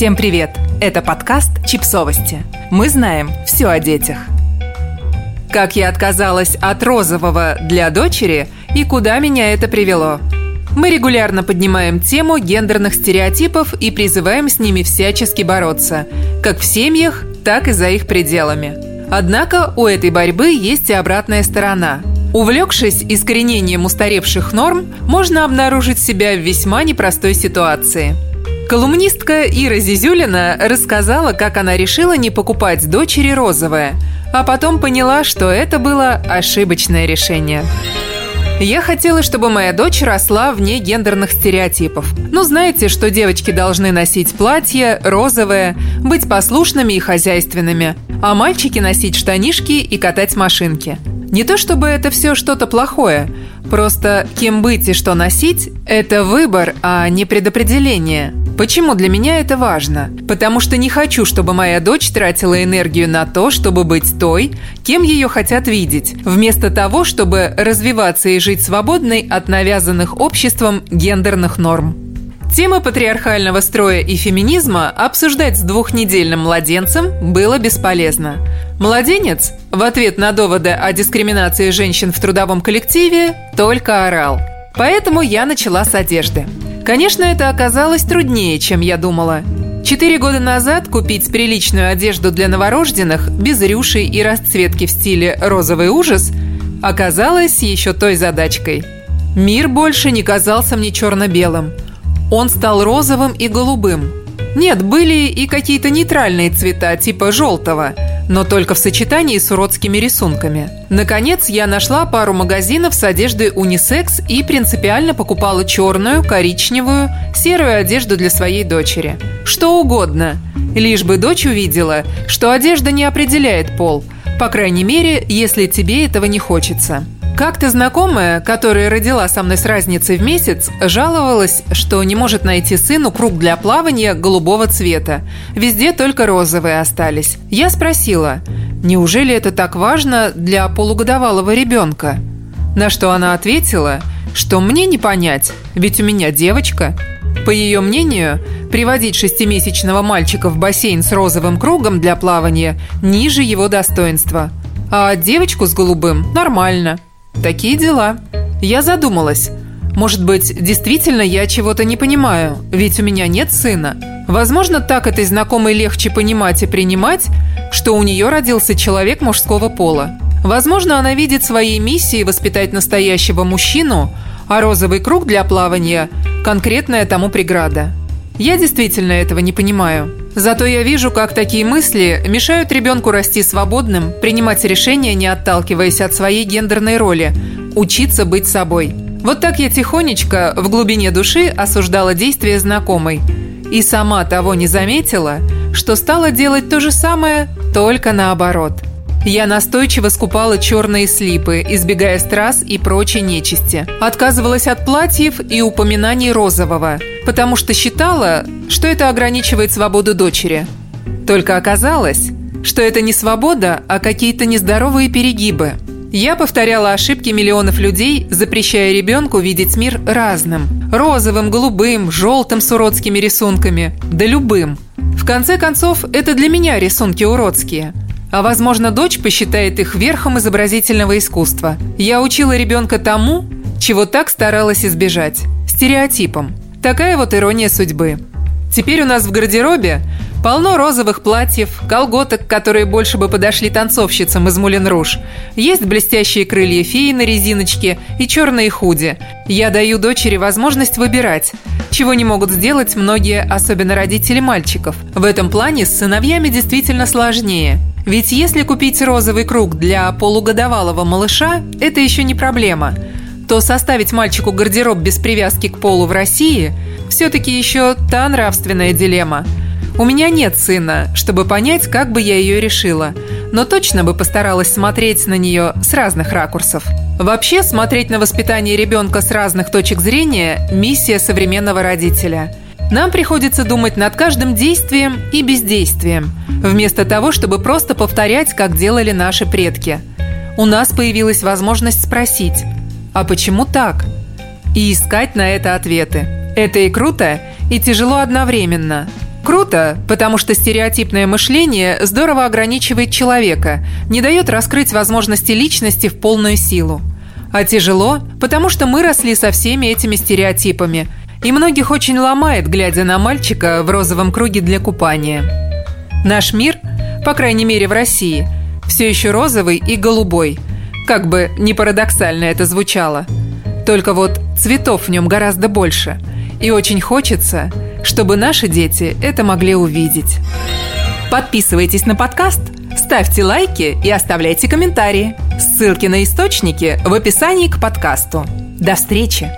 Всем привет! Это подкаст «Чипсовости». Мы знаем все о детях. Как я отказалась от розового для дочери и куда меня это привело. Мы регулярно поднимаем тему гендерных стереотипов и призываем с ними всячески бороться, как в семьях, так и за их пределами. Однако у этой борьбы есть и обратная сторона. Увлекшись искоренением устаревших норм, можно обнаружить себя в весьма непростой ситуации – Колумнистка Ира Зизюлина рассказала, как она решила не покупать дочери розовое, а потом поняла, что это было ошибочное решение. Я хотела, чтобы моя дочь росла вне гендерных стереотипов. Ну, знаете, что девочки должны носить платье, розовое, быть послушными и хозяйственными, а мальчики носить штанишки и катать машинки. Не то чтобы это все что-то плохое, просто кем быть и что носить – это выбор, а не предопределение. Почему для меня это важно? Потому что не хочу, чтобы моя дочь тратила энергию на то, чтобы быть той, кем ее хотят видеть, вместо того, чтобы развиваться и жить свободной от навязанных обществом гендерных норм. Тема патриархального строя и феминизма обсуждать с двухнедельным младенцем было бесполезно. Младенец, в ответ на доводы о дискриминации женщин в трудовом коллективе, только орал. Поэтому я начала с одежды. Конечно, это оказалось труднее, чем я думала. Четыре года назад купить приличную одежду для новорожденных без рюшей и расцветки в стиле «розовый ужас» оказалось еще той задачкой. Мир больше не казался мне черно-белым. Он стал розовым и голубым. Нет, были и какие-то нейтральные цвета, типа желтого – но только в сочетании с уродскими рисунками. Наконец, я нашла пару магазинов с одеждой унисекс и принципиально покупала черную, коричневую, серую одежду для своей дочери. Что угодно, лишь бы дочь увидела, что одежда не определяет пол, по крайней мере, если тебе этого не хочется. Как-то знакомая, которая родила со мной с разницей в месяц, жаловалась, что не может найти сыну круг для плавания голубого цвета. Везде только розовые остались. Я спросила, неужели это так важно для полугодовалого ребенка? На что она ответила, что мне не понять, ведь у меня девочка. По ее мнению, приводить шестимесячного мальчика в бассейн с розовым кругом для плавания ниже его достоинства. А девочку с голубым – нормально – Такие дела. Я задумалась. Может быть, действительно я чего-то не понимаю, ведь у меня нет сына. Возможно, так этой знакомой легче понимать и принимать, что у нее родился человек мужского пола. Возможно, она видит своей миссией воспитать настоящего мужчину, а розовый круг для плавания – конкретная тому преграда. Я действительно этого не понимаю. Зато я вижу, как такие мысли мешают ребенку расти свободным, принимать решения, не отталкиваясь от своей гендерной роли, учиться быть собой. Вот так я тихонечко, в глубине души, осуждала действия знакомой. И сама того не заметила, что стала делать то же самое, только наоборот – я настойчиво скупала черные слипы, избегая страз и прочей нечисти. Отказывалась от платьев и упоминаний розового, потому что считала, что это ограничивает свободу дочери. Только оказалось, что это не свобода, а какие-то нездоровые перегибы. Я повторяла ошибки миллионов людей, запрещая ребенку видеть мир разным. Розовым, голубым, желтым с уродскими рисунками. Да любым. В конце концов, это для меня рисунки уродские – а возможно, дочь посчитает их верхом изобразительного искусства. Я учила ребенка тому, чего так старалась избежать – стереотипом. Такая вот ирония судьбы. Теперь у нас в гардеробе полно розовых платьев, колготок, которые больше бы подошли танцовщицам из Мулен Руж. Есть блестящие крылья феи на резиночке и черные худи. Я даю дочери возможность выбирать, чего не могут сделать многие, особенно родители мальчиков. В этом плане с сыновьями действительно сложнее – ведь если купить розовый круг для полугодовалого малыша, это еще не проблема, то составить мальчику гардероб без привязки к полу в России все-таки еще та нравственная дилемма. У меня нет сына, чтобы понять, как бы я ее решила, но точно бы постаралась смотреть на нее с разных ракурсов. Вообще, смотреть на воспитание ребенка с разных точек зрения – миссия современного родителя – нам приходится думать над каждым действием и бездействием, вместо того, чтобы просто повторять, как делали наши предки. У нас появилась возможность спросить «А почему так?» и искать на это ответы. Это и круто, и тяжело одновременно. Круто, потому что стереотипное мышление здорово ограничивает человека, не дает раскрыть возможности личности в полную силу. А тяжело, потому что мы росли со всеми этими стереотипами, и многих очень ломает, глядя на мальчика в розовом круге для купания. Наш мир, по крайней мере в России, все еще розовый и голубой, как бы не парадоксально это звучало. Только вот цветов в нем гораздо больше, и очень хочется – чтобы наши дети это могли увидеть. Подписывайтесь на подкаст, ставьте лайки и оставляйте комментарии. Ссылки на источники в описании к подкасту. До встречи!